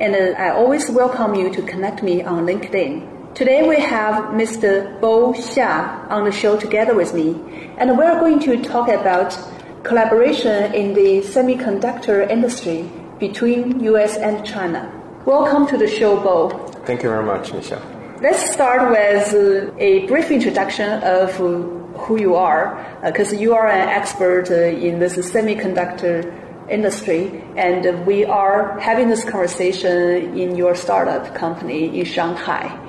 and uh, I always welcome you to connect me on LinkedIn. Today we have Mr. Bo Xia on the show together with me, and we're going to talk about collaboration in the semiconductor industry between US and China. Welcome to the show, Bo. Thank you very much, Michelle. Let's start with uh, a brief introduction of uh, who you are, because you are an expert uh, in this semiconductor industry, and we are having this conversation in your startup company in Shanghai.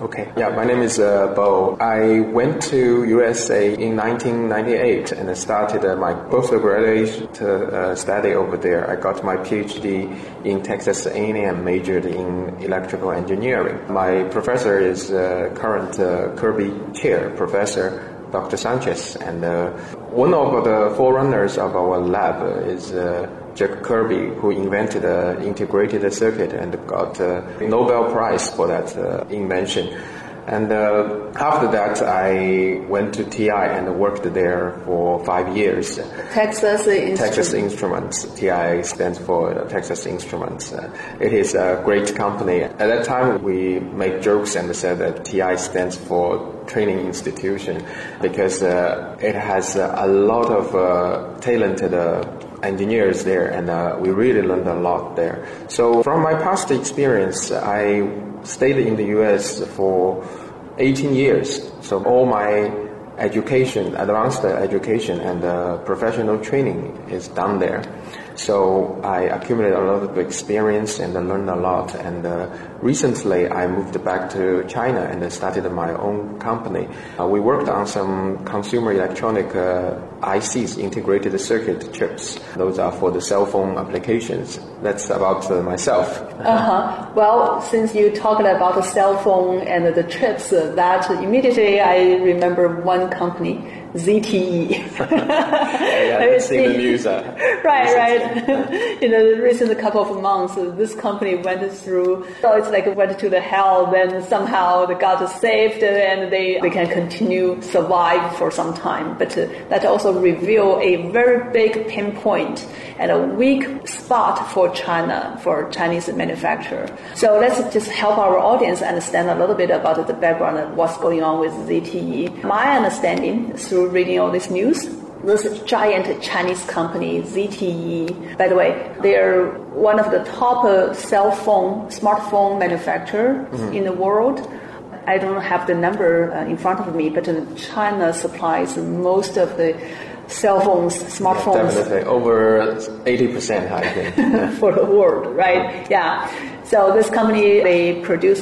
Okay. Yeah, my name is uh, Bo. I went to USA in 1998 and I started uh, my postgraduate uh, study over there. I got my PhD in Texas A&M, majored in electrical engineering. My professor is uh, current uh, Kilby Chair, Professor Dr. Sanchez. And uh, one of the forerunners of our lab is uh, Jack Kilby, who invented the integrated circuit and got a Nobel Prize for that uh, invention. And uh, after that, I went to TI and worked there for five years. Texas Instruments. Texas Instruments. TI stands for Texas Instruments. Uh, it is a great company. At that time, we made jokes and said that TI stands for Training Institution because uh, it has a lot of uh, talented uh, engineers there, and uh, we really learned a lot there. So, from my past experience, I stayed in the US for 18 years. So all my education, advanced education and uh, professional training is done there. So I accumulated a lot of experience and I learned a lot. And uh, recently I moved back to China and I started my own company. Uh, we worked on some consumer electronic uh, ICs, integrated circuit chips. Those are for the cell phone applications. That's about uh, myself. Uh-huh. Well, since you talked about the cell phone and the chips, uh, that immediately I remember one company ZTE. yeah, I've seen the news. Uh, right, right. know, the recent couple of months, this company went through, so it's like went to the hell, then somehow they got saved and they, they can continue survive for some time. But uh, that also reveal a very big pinpoint and a weak spot for China, for Chinese manufacturer. So let's just help our audience understand a little bit about the background of what's going on with ZTE. My understanding through reading all this news. This giant Chinese company, ZTE, by the way, they're one of the top uh, cell phone, smartphone manufacturer mm-hmm. in the world. I don't have the number uh, in front of me, but uh, China supplies most of the cell phones, smartphones. Yeah, definitely, over 80%, I think. for the world, right? Yeah. So this company, they produce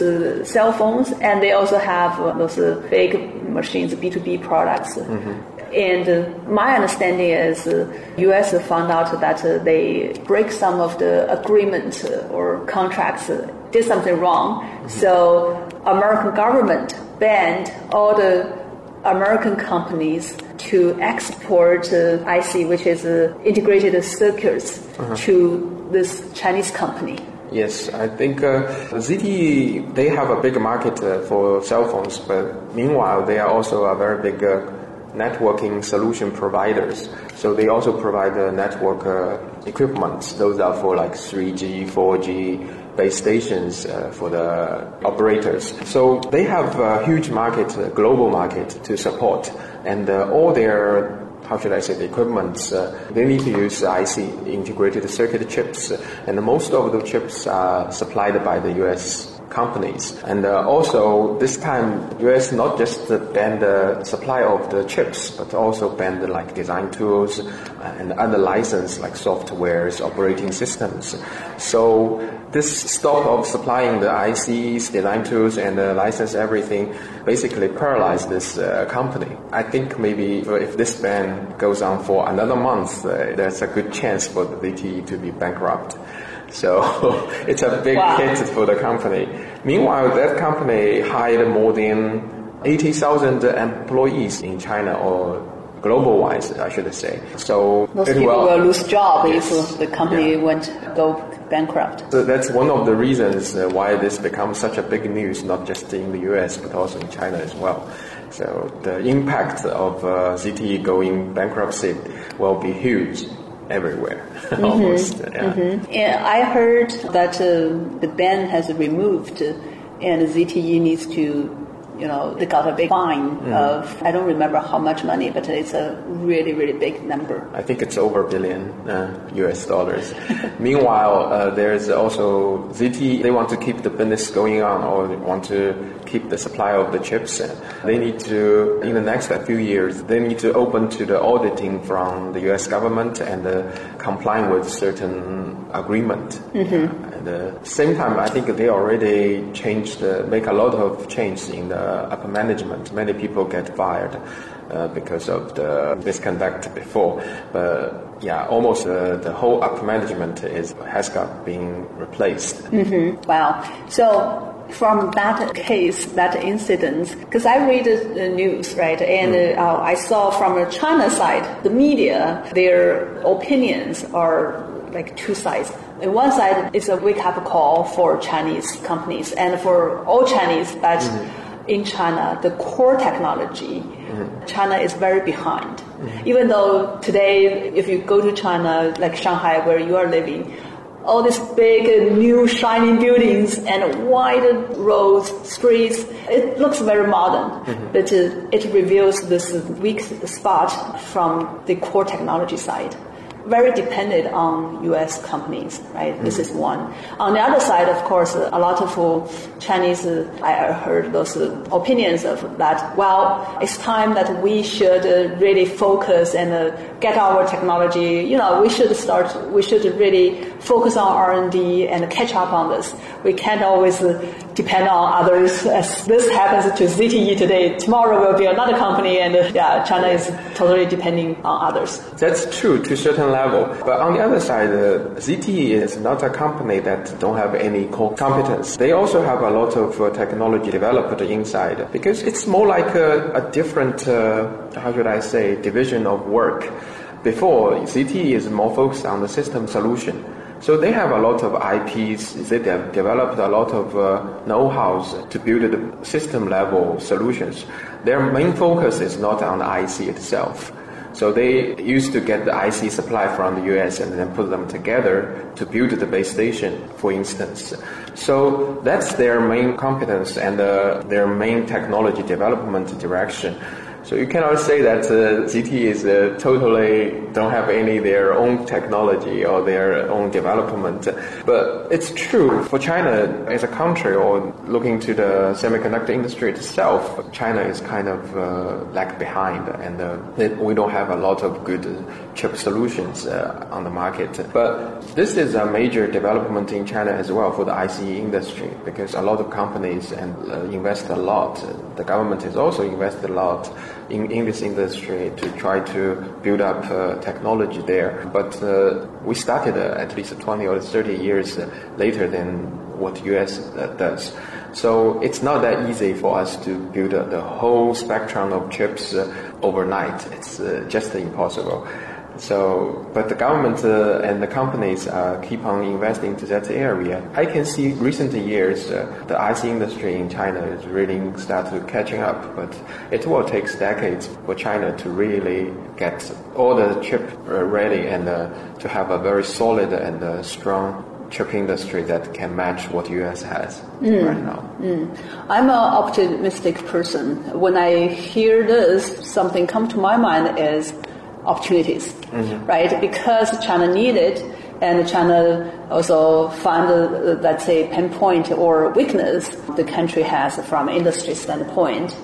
cell phones and they also have those big machines, B2B products. Mm-hmm. And uh, my understanding is uh, U.S. found out that uh, they break some of the agreement uh, or contracts, uh, did something wrong. Mm-hmm. So American government banned all the American companies to export uh, IC, which is integrated circuits, uh-huh. to this Chinese company. Yes, I think uh, ZTE, they have a big market uh, for cell phones, but meanwhile, they are also a very big uh, networking solution providers. So they also provide the network uh, equipment. Those are for like 3G, 4G base stations uh, for the operators. So they have a huge market, a global market to support, and uh, all their how should I say, the equipment, uh, they need to use IC, integrated circuit chips, and most of the chips are supplied by the US companies. And uh, also this time, US not just banned the supply of the chips, but also banned like design tools and other license like softwares, operating systems. So this stop of supplying the ICs, design tools, and uh, license everything basically paralyzed this uh, company. I think maybe if this ban goes on for another month, uh, there's a good chance for the ZTE to be bankrupt. So it's a big wow. hit for the company. Meanwhile, that company hired more than 80,000 employees in China or global wise, I should say. So most people will, will lose job yes. if the company yeah. went go bankrupt. So that's one of the reasons uh, why this becomes such a big news, not just in the U.S. but also in China as well. So the impact of uh, ZTE going bankruptcy will be huge everywhere mm-hmm. almost. Yeah. Mm-hmm. And I heard that uh, the ban has removed, and ZTE needs to you know, they got a big fine mm. of, I don't remember how much money, but it's a really, really big number. I think it's over a billion uh, US dollars. Meanwhile, uh, there's also ZT, they want to keep the business going on or want to keep the supply of the chips. They need to, in the next few years, they need to open to the auditing from the US government and uh, complying with certain agreement. Mm-hmm. At the same time, I think they already changed, uh, make a lot of change in the upper management. Many people get fired uh, because of the misconduct before. But yeah, almost uh, the whole upper management is has got been replaced. Mm-hmm. Wow. So from that case, that incident, because I read the news, right, and mm. uh, I saw from the China side, the media, their opinions are like two sides. On one side, it's a wake-up call for Chinese companies and for all Chinese but mm in China, the core technology, mm-hmm. China is very behind. Mm-hmm. Even though today, if you go to China, like Shanghai, where you are living, all these big new shining buildings and wide roads, streets, it looks very modern, mm-hmm. but it reveals this weak spot from the core technology side very dependent on U.S. companies, right? Mm-hmm. This is one. On the other side, of course, a lot of Chinese, I heard those opinions of that. Well, it's time that we should really focus and get our technology. You know, we should start. We should really focus on R and catch up on this. We can't always depend on others. As this happens to ZTE today, tomorrow will be another company, and yeah, China is totally depending on others. That's true to certain level. But on the other side, uh, ZTE is not a company that don't have any core competence. They also have a lot of uh, technology developed inside because it's more like a, a different, uh, how should I say, division of work. Before, ZTE is more focused on the system solution. So they have a lot of IPs. They have developed a lot of uh, know-hows to build the system level solutions. Their main focus is not on the IC itself. So they used to get the IC supply from the US and then put them together to build the base station, for instance. So that's their main competence and uh, their main technology development direction. So you cannot say that uh, ZT is uh, totally don't have any their own technology or their own development. But it's true for China as a country or looking to the semiconductor industry itself, China is kind of uh, lag behind and uh, we don't have a lot of good chip solutions uh, on the market. But this is a major development in China as well for the IC industry because a lot of companies and uh, invest a lot. The government has also invested a lot in, in this industry to try to build up uh, technology there. But uh, we started uh, at least 20 or 30 years later than what US does. So it's not that easy for us to build the whole spectrum of chips overnight. It's just impossible. So, but the government uh, and the companies uh, keep on investing to that area. I can see recent years uh, the IC industry in China is really start to catching up, but it will take decades for China to really get all the chip uh, ready and uh, to have a very solid and uh, strong chip industry that can match what US has mm. right now. Mm. I'm an optimistic person. When I hear this, something come to my mind is opportunities, mm-hmm. right? Because China needed and China also found, uh, let's say, pinpoint or weakness the country has from industry standpoint.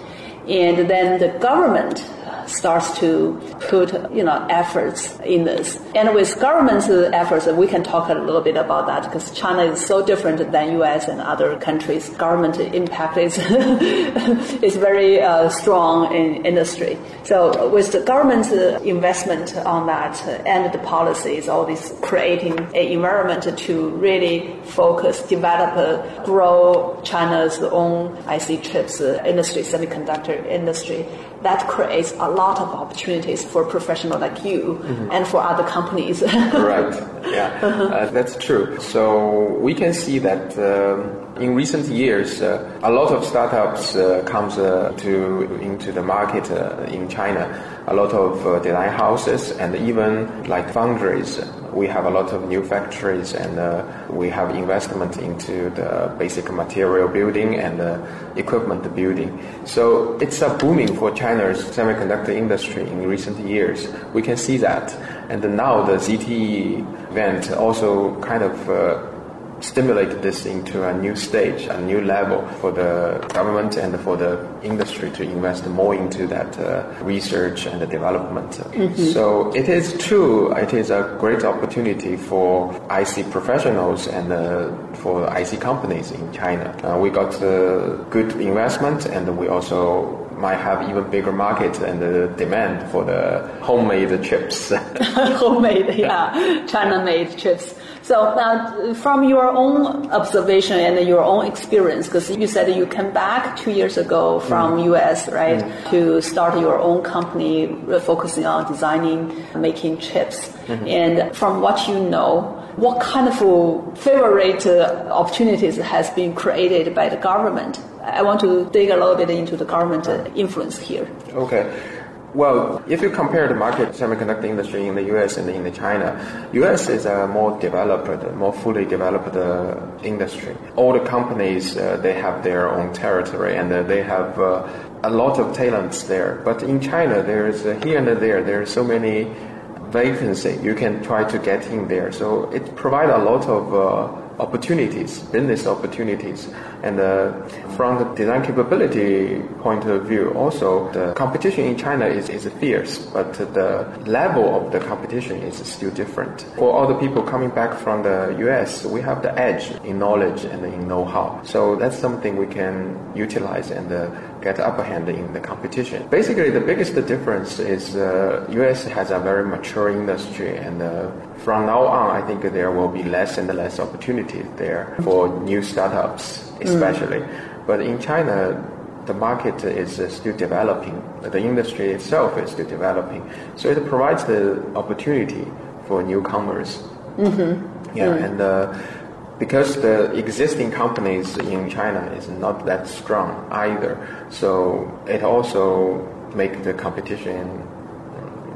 And then the government starts to put you know efforts in this. And with government's efforts, we can talk a little bit about that because China is so different than U.S. and other countries. Government impact is is very uh, strong in industry. So with the government's investment on that and the policies, all this creating an environment to really focus, develop, grow China's own IC chips industry, semiconductor industry that creates a lot of opportunities for professionals like you mm-hmm. and for other companies. right. Yeah, uh-huh. uh, that's true. So we can see that um, in recent years, uh, a lot of startups uh, comes uh, to into the market uh, in China. A lot of uh, design houses and even like foundries we have a lot of new factories and uh, we have investment into the basic material building and uh, equipment building. So it's a booming for China's semiconductor industry in recent years. We can see that. And now the ZTE event also kind of uh, stimulate this into a new stage, a new level for the government and for the industry to invest more into that uh, research and development. Mm-hmm. So it is true, it is a great opportunity for IC professionals and uh, for IC companies in China. Uh, we got uh, good investment and we also might have even bigger market and the demand for the homemade chips. homemade, yeah, China-made chips. So now, from your own observation and your own experience, because you said you came back two years ago from mm. US, right, mm. to start your own company focusing on designing, making chips. Mm-hmm. And from what you know, what kind of favorite opportunities has been created by the government? I want to dig a little bit into the government influence here. Okay. Well, if you compare the market semiconductor industry in the US and in China, US is a more developed, more fully developed uh, industry. All the companies, uh, they have their own territory and uh, they have uh, a lot of talents there. But in China, there's uh, here and there, there are so many vacancy. You can try to get in there. So it provides a lot of uh, opportunities, business opportunities. And uh, from the design capability point of view, also the competition in China is, is fierce, but the level of the competition is still different. For all the people coming back from the US, we have the edge in knowledge and in know-how. So that's something we can utilize and uh, get upper hand in the competition. Basically, the biggest difference is uh, US has a very mature industry and uh, from now on, I think there will be less and less opportunities there for new startups, especially. Mm. But in China, the market is still developing. The industry itself is still developing. So it provides the opportunity for newcomers. Mm-hmm. Yeah, mm. and uh, because the existing companies in China is not that strong either, so it also make the competition,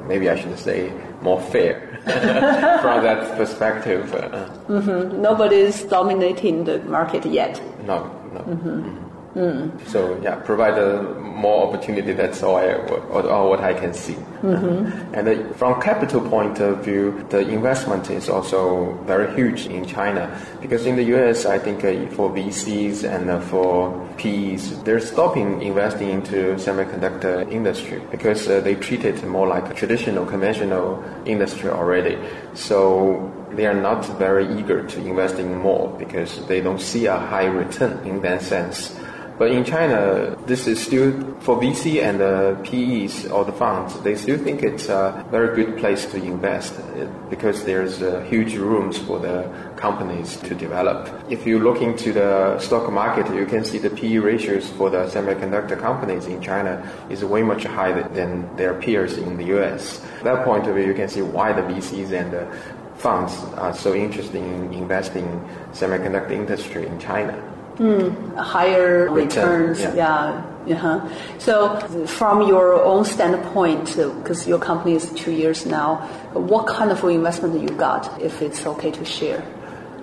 maybe I should say, more fair. from that perspective. Uh, mm-hmm. Nobody is dominating the market yet. No, no. Mm-hmm. mm-hmm. Mm. So yeah, provide a more opportunity. That's all, I, all what I can see. Mm-hmm. And from capital point of view, the investment is also very huge in China because in the U.S., I think uh, for VCs and uh, for PEs, they're stopping investing into semiconductor industry because uh, they treat it more like a traditional, conventional industry already. So they are not very eager to invest in more because they don't see a high return in that sense. But in China, this is still for VC and the PEs or the funds. They still think it's a very good place to invest because there's uh, huge rooms for the companies to develop. If you look into the stock market, you can see the PE ratios for the semiconductor companies in China is way much higher than their peers in the US. At that point of view, you can see why the VCs and the funds are so interested in investing semiconductor industry in China. Mm, higher Return, returns, yeah. yeah. Uh-huh. So, from your own standpoint, because your company is two years now, what kind of investment you got, if it's okay to share?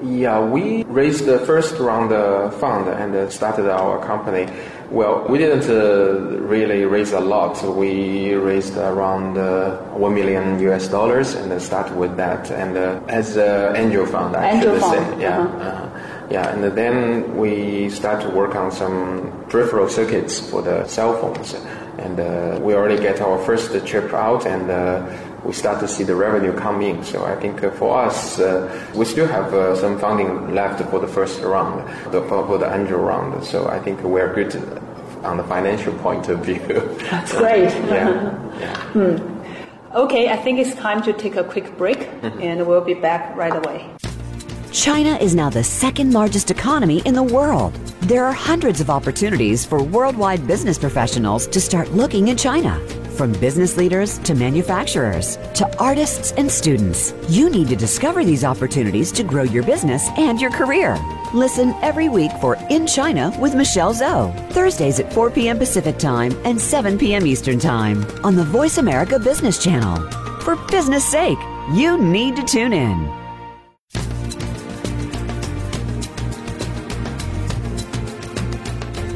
Yeah, we raised the first round of fund and started our company Well, we didn't uh, really raise a lot. We raised around uh, one million US dollars, and then start with that. And uh, as an angel fund, I Angel should fund, say, yeah, uh-huh. uh, yeah. And then we start to work on some peripheral circuits for the cell phones, and uh, we already get our first chip out, and uh, we start to see the revenue come in. So I think uh, for us, uh, we still have uh, some funding left for the first round, the, for the angel round. So I think we're good on the financial point of view. That's great. yeah. yeah. Okay, I think it's time to take a quick break, Mm-hmm. and we'll be back right away. China is now the second largest economy in the world. There are hundreds of opportunities for worldwide business professionals to start looking in China. From business leaders to manufacturers to artists and students, you need to discover these opportunities to grow your business and your career. Listen every week for In China with Michelle Zhou, Thursdays at 4 p.m. Pacific Time and 7 p.m. Eastern Time on the Voice America Business Channel. For business sake, you need to tune in.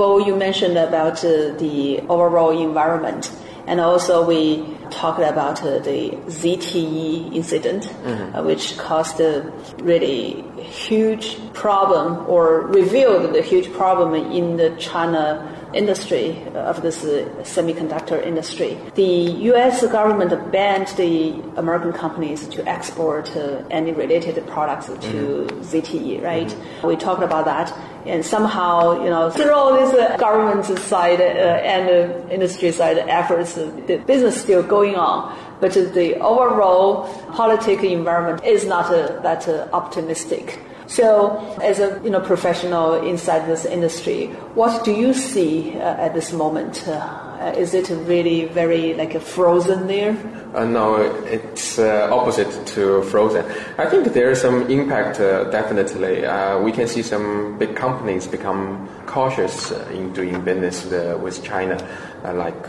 Bo, you mentioned about uh, the overall environment, and also we talked about uh, the ZTE incident, uh, which caused a really huge problem or revealed the huge problem in the China industry of this uh, semiconductor industry. The U.S. government banned the American companies to export uh, any related products to ZTE, right? We talked about that, and somehow, you know, through all this uh, government side uh, and uh, industry side efforts, uh, the business is still going on. But uh, the overall political environment is not uh, that uh, optimistic. So, as a you know professional inside this industry, what do you see uh, at this moment? Uh, is it really very like a frozen there? Uh, no, it's uh, opposite to frozen. I think there is some impact, uh, definitely. Uh, we can see some big companies become cautious in doing business with China, like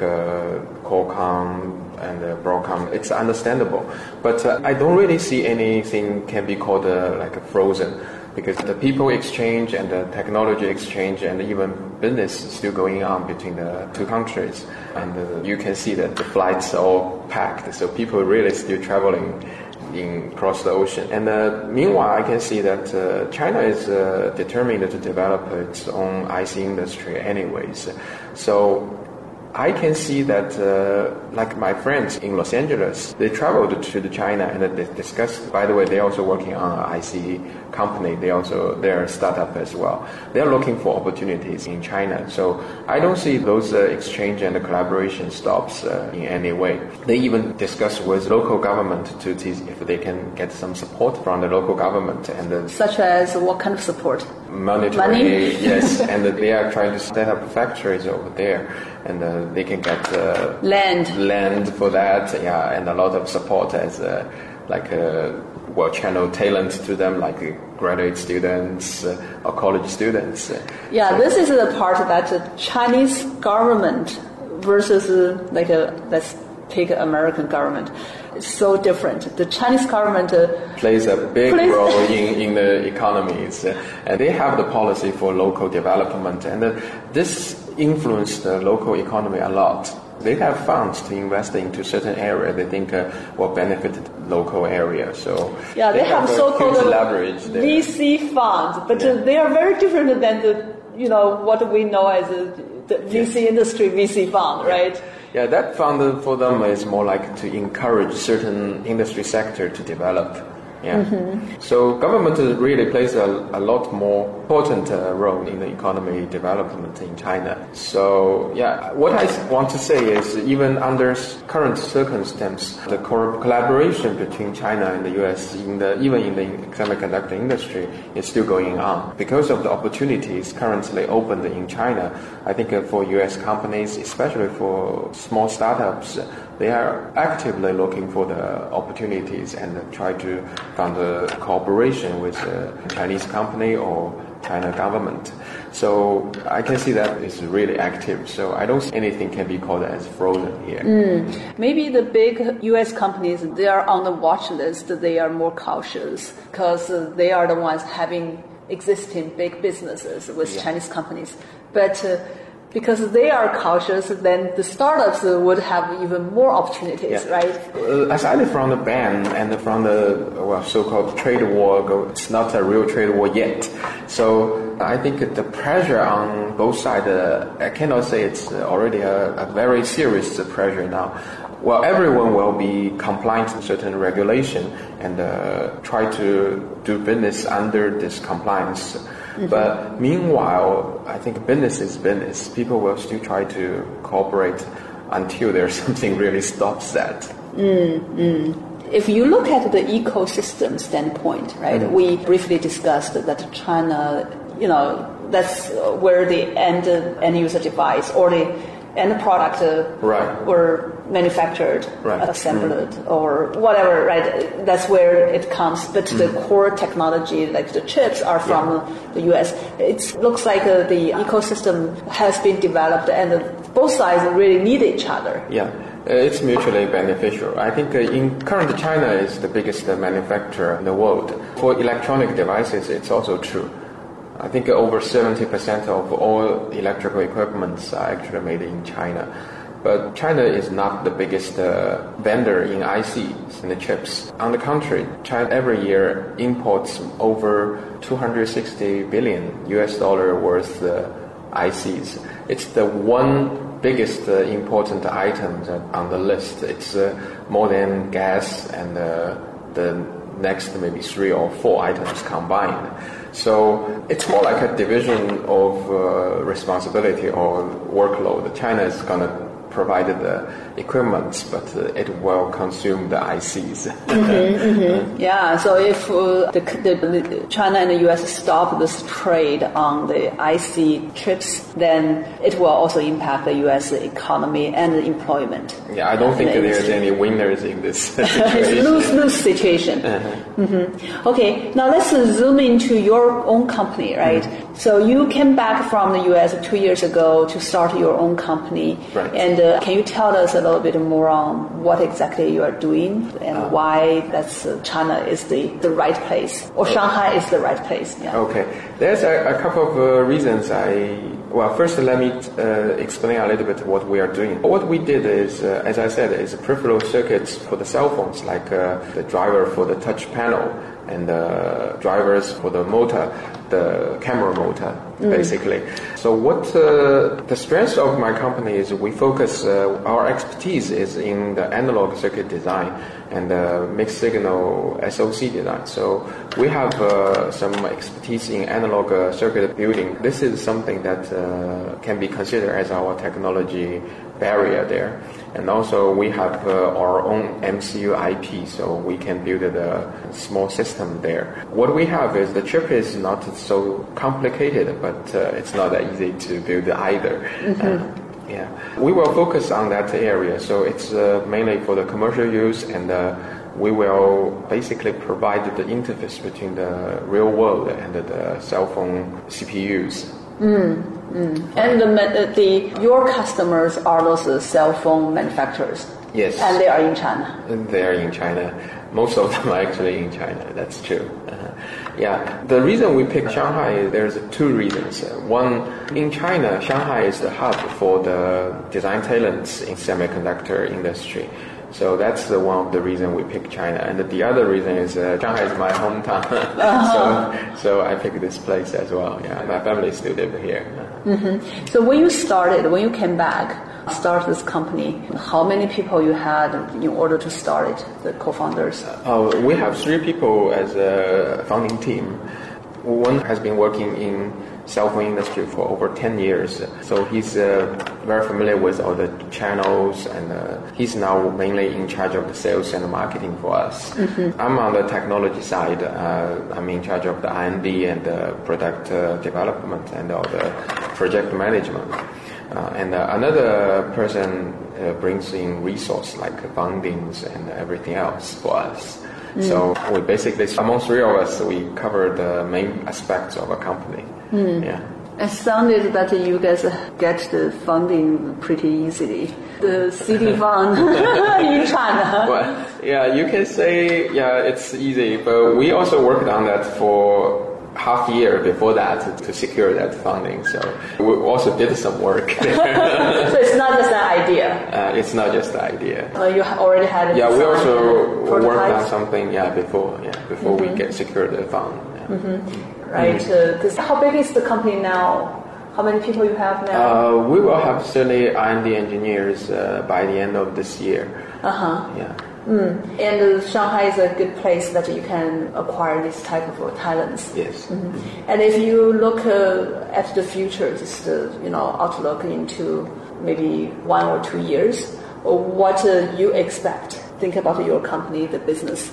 Qualcomm and uh, Broadcom. It's understandable. But uh, I don't really see anything can be called uh, like a frozen because the people exchange and the technology exchange and even business is still going on between the two countries. And uh, you can see that the flights are all packed, so people really still traveling in across the ocean. And uh, meanwhile, I can see that uh, China is uh, determined to develop its own IC industry, anyways. So I can see that, uh, like my friends in Los Angeles, they traveled to the China and they discussed. By the way, they're also working on an IC company. They also they're a startup as well. They're looking for opportunities in China. So I don't see those uh, exchange and collaboration stops uh, in any way. They even discuss with local government to see if they can get some support from the local government and uh, Such as what kind of support? monetary Money? yes and they are trying to set up factories over there and uh, they can get uh, Land. land for that yeah and a lot of support as uh, like uh, well channel talent to them like graduate students uh, or college students Yeah, this is the part that the Chinese government versus uh, like a let's take American government. It's so different. The Chinese government uh, plays a big Plays- role in, in the economies. Uh, and they have the policy for local development, and uh, this influenced the local economy a lot. They have funds to invest into certain area they think uh, will benefit the local area. So Yeah, they, have, a so-called leverage there. VC funds, but Yeah. they are very different than the you know what we know as a, the VC industry VC fund, right? Yeah, that fund for them is more like to encourage certain industry sector to develop. Yeah. So government really plays a, a lot more important uh, role in the economy development in China. So yeah, what I want to say is even under current circumstance, the co- collaboration between China and the U.S. in the even in the semiconductor industry is still going on because of the opportunities currently opened in China. I think uh, for U.S. companies, especially for small startups, they are actively looking for the opportunities and try to find a cooperation with a Chinese company or China government. So I can see that it's really active. So I don't see anything can be called as frozen here. Maybe the big U.S. companies they are on the watch list. They are more cautious because they are the ones having existing big businesses with Yeah. Chinese companies. But uh, because they are cautious, then the startups would have even more opportunities, Yeah. right? Uh, aside from the ban and from the well, so-called trade war, it's not a real trade war yet. So I think the pressure on both sides, uh, I cannot say it's already a, a very serious pressure now. Well, everyone will be compliant to certain regulation and uh, try to do business under this compliance. But meanwhile, I think business is business. People will still try to cooperate until there's something really stops that. If you look at the ecosystem standpoint, right, Mm-hmm. we briefly discussed that China, you know, that's where the end end user device or the end product uh, Right. were manufactured, Right. Assembled, or whatever, right? That's where it comes. But the Mm-hmm. core technology, like the chips, are from the U.S. It looks like uh, the ecosystem has been developed, and uh, both sides really need each other. Yeah, uh, it's mutually beneficial. I think uh, in current China is the biggest uh, manufacturer in the world. For electronic devices, it's also true. I think over 70% of all electrical equipments are actually made in China. But China is not the biggest uh, vendor in ICs and the chips. On the contrary, China every year imports over 260 billion US dollar worth uh, ICs. It's the one biggest uh, important item on the list. It's uh, more than gas and uh, the next maybe three or four items combined. So it's more like a division of uh, responsibility or workload. China is going to provide the equipment, but uh, it will consume the ICs. Yeah, so if uh, the, the, the China and the U.S. stop this trade on the IC chips, then it will also impact the U.S. economy and the employment. yeah, I don't think the there's any winners in this it's situation. lose lose situation. hmm Okay, now let's zoom into your own company, right? So you came back from the U.S. two years ago to start your own company, Right. and uh, can you tell us a little bit more on what exactly you are doing and why that's uh, China is the, the right place or Shanghai is the right place? Yeah. Okay, there's a, a couple of uh, reasons I. Well, first let me uh, explain a little bit what we are doing. What we did is, uh, as I said, is peripheral circuits for the cell phones, like uh, the driver for the touch panel and the drivers for the motor, the camera motor, basically. So what uh, the strength of my company is, we focus. Uh, our expertise is in the analog circuit design and uh, mixed signal SOC design. So we have uh, some expertise in analog uh, circuit building. This is something that uh, can be considered as our technology barrier there. And also we have uh, our own MCU IP, so we can build a small system there. What we have is the chip is not so complicated, but uh, it's not that easy to build either. Uh, yeah, we will focus on that area. So it's uh, mainly for the commercial use, and uh, we will basically provide the interface between the real world and the cell phone CPUs. And the, uh, the your customers are those uh, cell phone manufacturers. Yes. And they are in China. They're in China. Most of them are actually in China. That's true. Uh-huh. Yeah. The reason we picked Shanghai, is there's two reasons. Uh, One, in China, Shanghai is the hub for the design talents in semiconductor industry. So that's the one of the reason we picked China. And the other reason is uh, Shanghai is my hometown. so, so I picked this place as well. Yeah, my family still live here. So when you started, when you came back, start this company, how many people you had in order to start it, the co-founders? Uh, we have three people as a founding team. One has been working in cell phone industry for over 10 years. So he's uh, very familiar with all the channels and uh, he's now mainly in charge of the sales and the marketing for us. I'm on the technology side. Uh, I'm in charge of the R&D and the product uh, development and all the project management. Uh, and uh, another person uh, brings in resource like fundings and everything else for us. Mm. So we basically, among three of us, we cover the main aspects of a company. Mm. Yeah. It sounded that you guys get the funding pretty easily. The city fund in China. Well, yeah, you can say, yeah, it's easy, but we also worked on that for half year before that to, to secure that funding. So we also did some work. so it's not just an idea. uh, it's not just an idea. Uh, you already had Yeah, we also worked on something, yeah, before, yeah, before we get secured the fund. Yeah. right? Uh, this, how big is the company now? How many people you have now? Uh, we will have 30 R&D engineers uh, by the end of this year. Uh huh. Yeah. And uh, Shanghai is a good place that you can acquire this type of uh, talents. Yes. And if you look uh, at the future, just uh, you know outlook into maybe one or two years, uh, what uh, you expect? Think about your company, the business.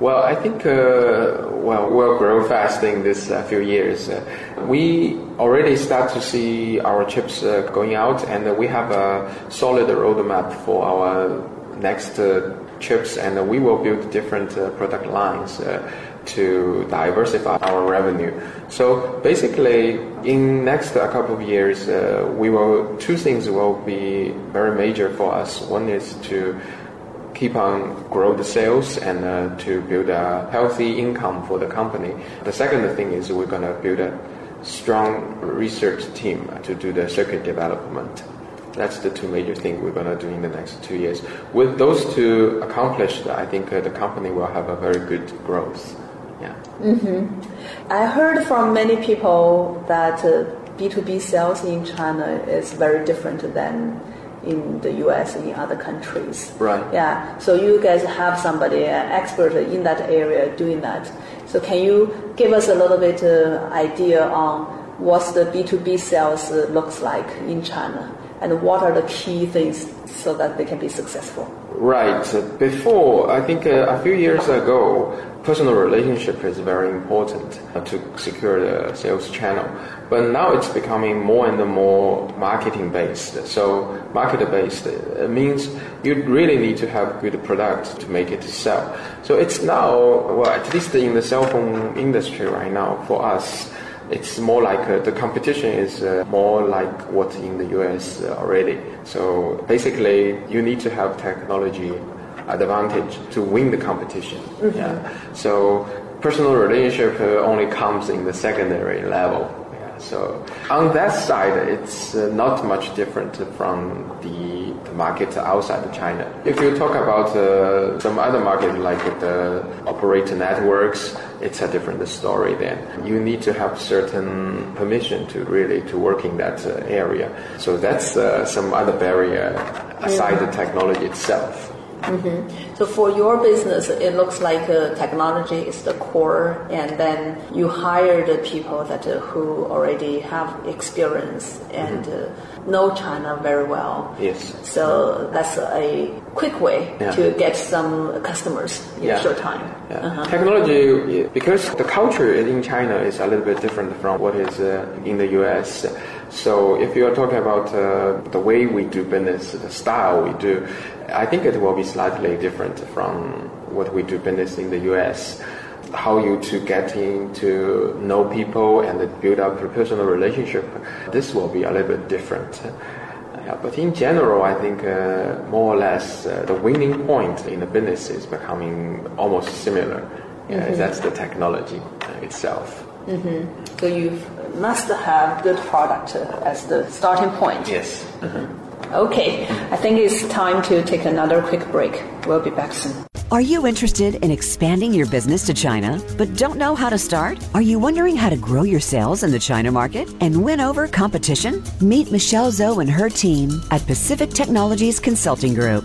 Well, I think uh, well we'll grow fast in this uh, few years. Uh, we already start to see our chips uh, going out, and uh, we have a solid roadmap for our next uh, chips, and uh, we will build different uh, product lines. Uh, to diversify our revenue. So basically, in next a couple of years, uh, we will two things will be very major for us. One is to keep on grow the sales and uh, to build a healthy income for the company. The second thing is we're going to build a strong research team to do the circuit development. That's the two major things we're going to do in the next two years. With those two accomplished, I think uh, the company will have a very good growth. Yeah. I heard from many people that uh, B2B sales in China is very different than in the US and in other countries. Right. Yeah. So you guys have somebody an expert in that area doing that. So can you give us a little bit uh, idea on what the B2B sales uh, looks like in China and what are the key things so that they can be successful? Right. Before, I think uh, a few years ago, personal relationship is very important to secure the sales channel. But now it's becoming more and more marketing based. So market based uh, means you really need to have good product to make it sell. So it's now, well, at least in the cell phone industry right now, for us, it's more like uh, the competition is uh, more like what in the US uh, already. So basically, you need to have technology advantage to win the competition. Yeah. So personal relationship uh, only comes in the secondary level. Yeah. So on that side, it's uh, not much different from the, the market outside of China. If you talk about uh, some other market like the operator networks, it's a different story then. You need to have certain permission to really to work in that uh, area. So that's uh, some other barrier aside the technology itself. So for your business, it looks like uh, technology is the core, and then you hire the people that uh, who already have experience and uh, know China very well. Yes. So that's a quick way Yeah. to get some customers in Yeah. a short time. Yeah. Technology, because the culture in China is a little bit different from what is uh, in the US. So if you are talking about uh, the way we do business, the style we do, I think it will be slightly different from what we do business in the US. How you to get in to know people and build up a personal relationship, this will be a little bit different. Yeah, but in general, I think uh, more or less uh, the winning point in the business is becoming almost similar. Yeah, That's the technology uh, itself. So you must have good product as the starting point. Yes. Mm-hmm. Okay, I think it's time to take another quick break. We'll be back soon. Are you interested in expanding your business to China but don't know how to start? Are you wondering how to grow your sales in the China market and win over competition? Meet Michelle Zhou and her team at Pacific Technologies Consulting Group.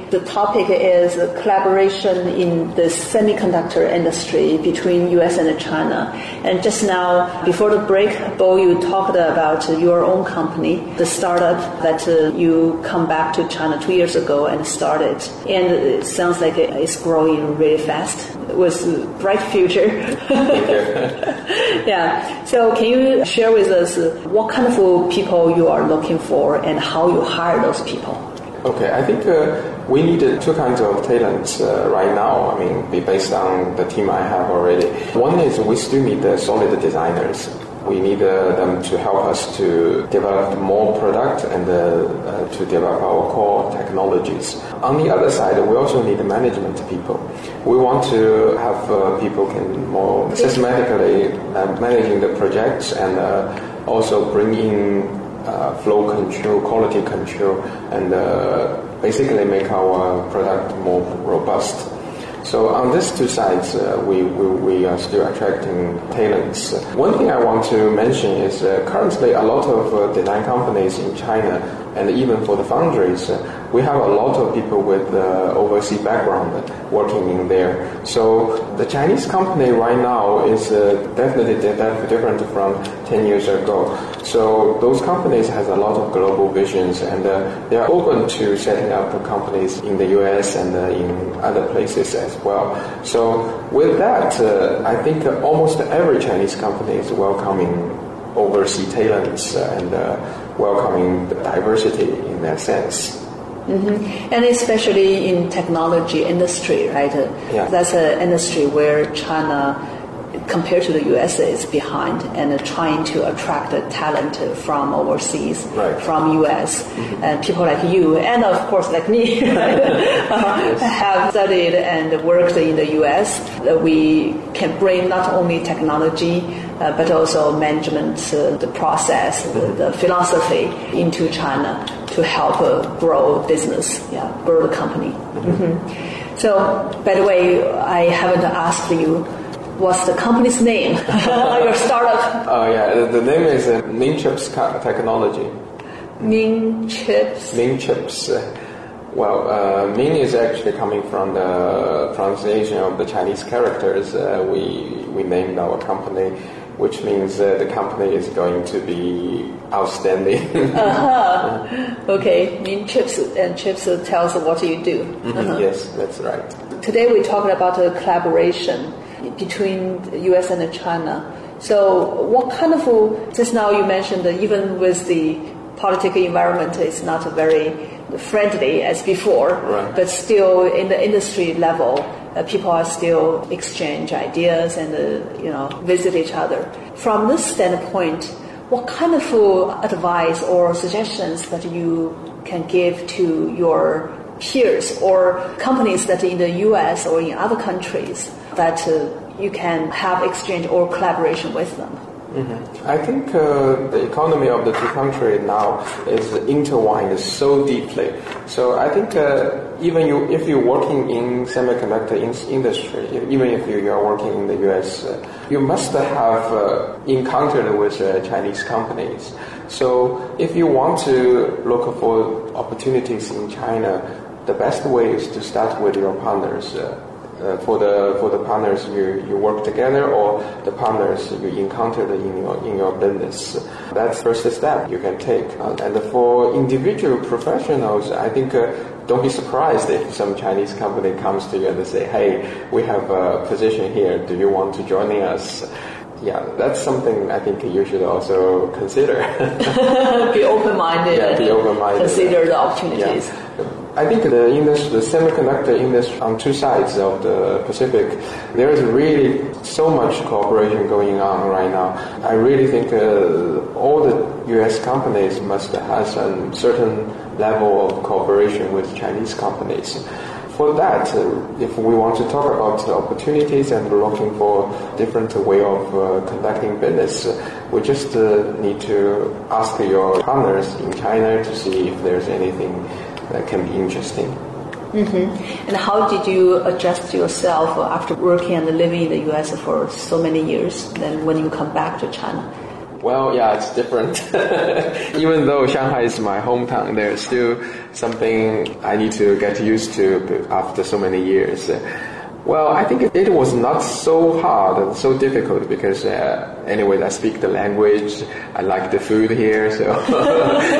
The topic is collaboration in the semiconductor industry between US and China. And just now, before the break, Bo, you talked about your own company, the startup that uh, you come back to China two years ago and started. And it sounds like it's growing really fast with bright future. yeah. So can you share with us what kind of people you are looking for and how you hire those people? Okay, I think uh, we need two kinds of talents uh, right now. I mean, be based on the team I have already. One is we still need the solid designers we need uh, them to help us to develop more product and uh, uh, to develop our core technologies. On the other side, we also need management people. We want to have uh, people can more systematically uh, managing the projects and uh, also bringing flow control, quality control, and basically make our product more robust. So on these two sides, uh, we, we, we, are still attracting talents. One thing I want to mention is uh, currently a lot of uh, design companies in China and even for the foundries, uh, we have a lot of people with uh, overseas background working in there. So the Chinese company right now is uh, definitely different from 10 years ago. So those companies has a lot of global visions and uh, they are open to setting up companies in the US and uh, in other places as well. So with that, uh, I think almost every Chinese company is welcoming overseas talents and welcoming the diversity in that sense. Mm-hmm. And especially in technology industry, right? Yeah. That's an industry where China, compared to the US, is behind and trying to attract the talent from overseas, right. from US, mm-hmm. and people like you, and of course like me, have studied and worked in the US. We can bring not only technology uh, but also management, uh, the process, the, the, philosophy into China to help uh, grow business, yeah, grow the company. Mm-hmm. So, by the way, I haven't asked you what's the company's name, your startup. Oh yeah, the, the name is uh, Mingchips Technology. Ming Chips. Mingchips. Well, uh, Ming is actually coming from the pronunciation of the Chinese characters. Uh, we we named our company which means uh, the company is going to be outstanding. uh-huh. Okay, mean chips and chips tells what you do. Mm-hmm. Uh-huh. Yes, that's right. Today we talked about a collaboration between the U.S. and China. So, what kind of just now you mentioned that even with the political environment is not very friendly as before, right. but still in the industry level uh, people are still exchange ideas and uh, you know visit each other. From this standpoint, what kind of advice or suggestions that you can give to your peers or companies that in the U.S. or in other countries that uh, you can have exchange or collaboration with them? Mm-hmm. I think uh, the economy of the two countries now is intertwined so deeply. So I think uh, even you, if you're working in semiconductor in- industry, even if you are working in the U.S., uh, you must have uh, encountered with uh, Chinese companies. So if you want to look for opportunities in China, the best way is to start with your partners uh, for the for the partners you, you work together or the partners you encountered in your in your business. That's first step you can take. Uh, and for individual professionals, I think uh, don't be surprised if some Chinese company comes to you and say, "Hey, we have a position here. Do you want to join us?" yeah, that's something I think you should also consider. be open-minded. Yeah, be open-minded. Consider the opportunities. Yeah. I think the industry, the semiconductor industry on two sides of the Pacific, there is really so much cooperation going on right now. I really think uh, all the U.S. companies must have a certain level of cooperation with Chinese companies for that, uh, if we want to talk about opportunities and looking for different way of uh, conducting business, we just uh, need to ask your partners in China to see if there's anything that can be interesting. Mm-hmm. And how did you adjust yourself after working and living in the U.S. for so many years? Then when you come back to China? Well, yeah, it's different. Even though Shanghai is my hometown, there's still something I need to get used to after so many years. Well, I think it was not so hard and so difficult because, uh, anyway, I speak the language. I like the food here, so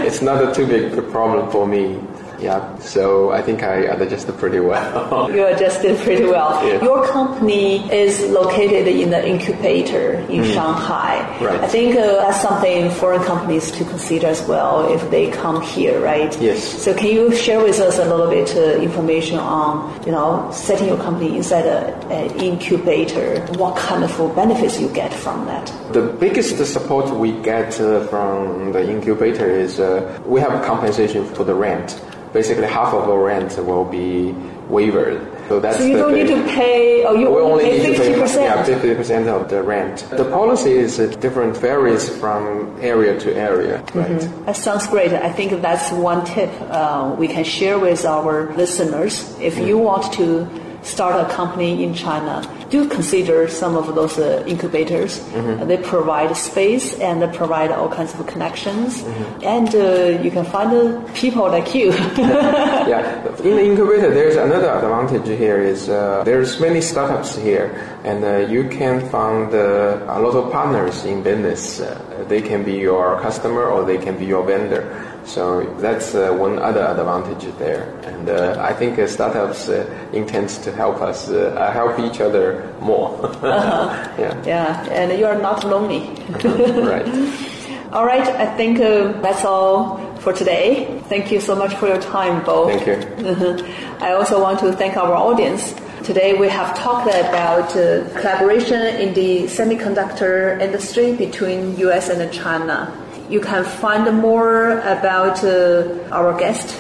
it's not a too big problem for me. Yeah, so I think I adjusted pretty well. you adjusted pretty well. Yeah. Your company is located in the incubator in mm. Shanghai. Right. I think uh, that's something foreign companies to consider as well if they come here, right? Yes. So can you share with us a little bit uh, information on, you know, setting your company inside an incubator? What kind of benefits you get from that? The biggest support we get uh, from the incubator is uh, we have compensation for the rent basically half of the rent will be waived. So that's so you don't need to pay, or you we only pay need 50%. to pay yeah, 50% of the rent. The policy is different, varies from area to area. Right? Mm-hmm. That sounds great. I think that's one tip uh, we can share with our listeners. If mm-hmm. you want to start a company in China, do consider some of those uh, incubators. Mm-hmm. They provide space and they provide all kinds of connections, mm-hmm. and uh, you can find uh, people like you. yeah, in the incubator, there's another advantage here is uh, there's many startups here, and uh, you can find uh, a lot of partners in business. They can be your customer or they can be your vendor. So that's uh, one other advantage there, and uh, I think uh, startups uh, intend to help us uh, uh, help each other more. uh-huh. Yeah, yeah, and you are not lonely. right. All right, I think that's all for today. Thank you so much for your time, Bo. Thank you. I also want to thank our audience. Today we have talked about collaboration in the semiconductor industry between U.S. and China. You can find more about uh, our guest,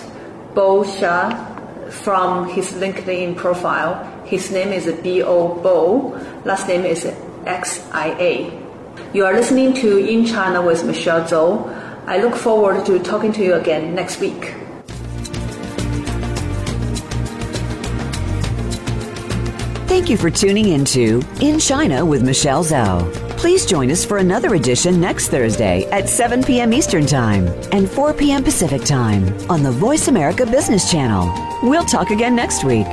Bo Xia, from his LinkedIn profile. His name is B.O. Bo. Last name is X-I-A. You are listening to In China with Michelle Zhou. I look forward to talking to you again next week. Thank you for tuning into In China with Michelle Zhou. Please join us for another edition next Thursday at 7 p.m. Eastern Time and 4 p.m. Pacific Time on the Voice America Business Channel. We'll talk again next week.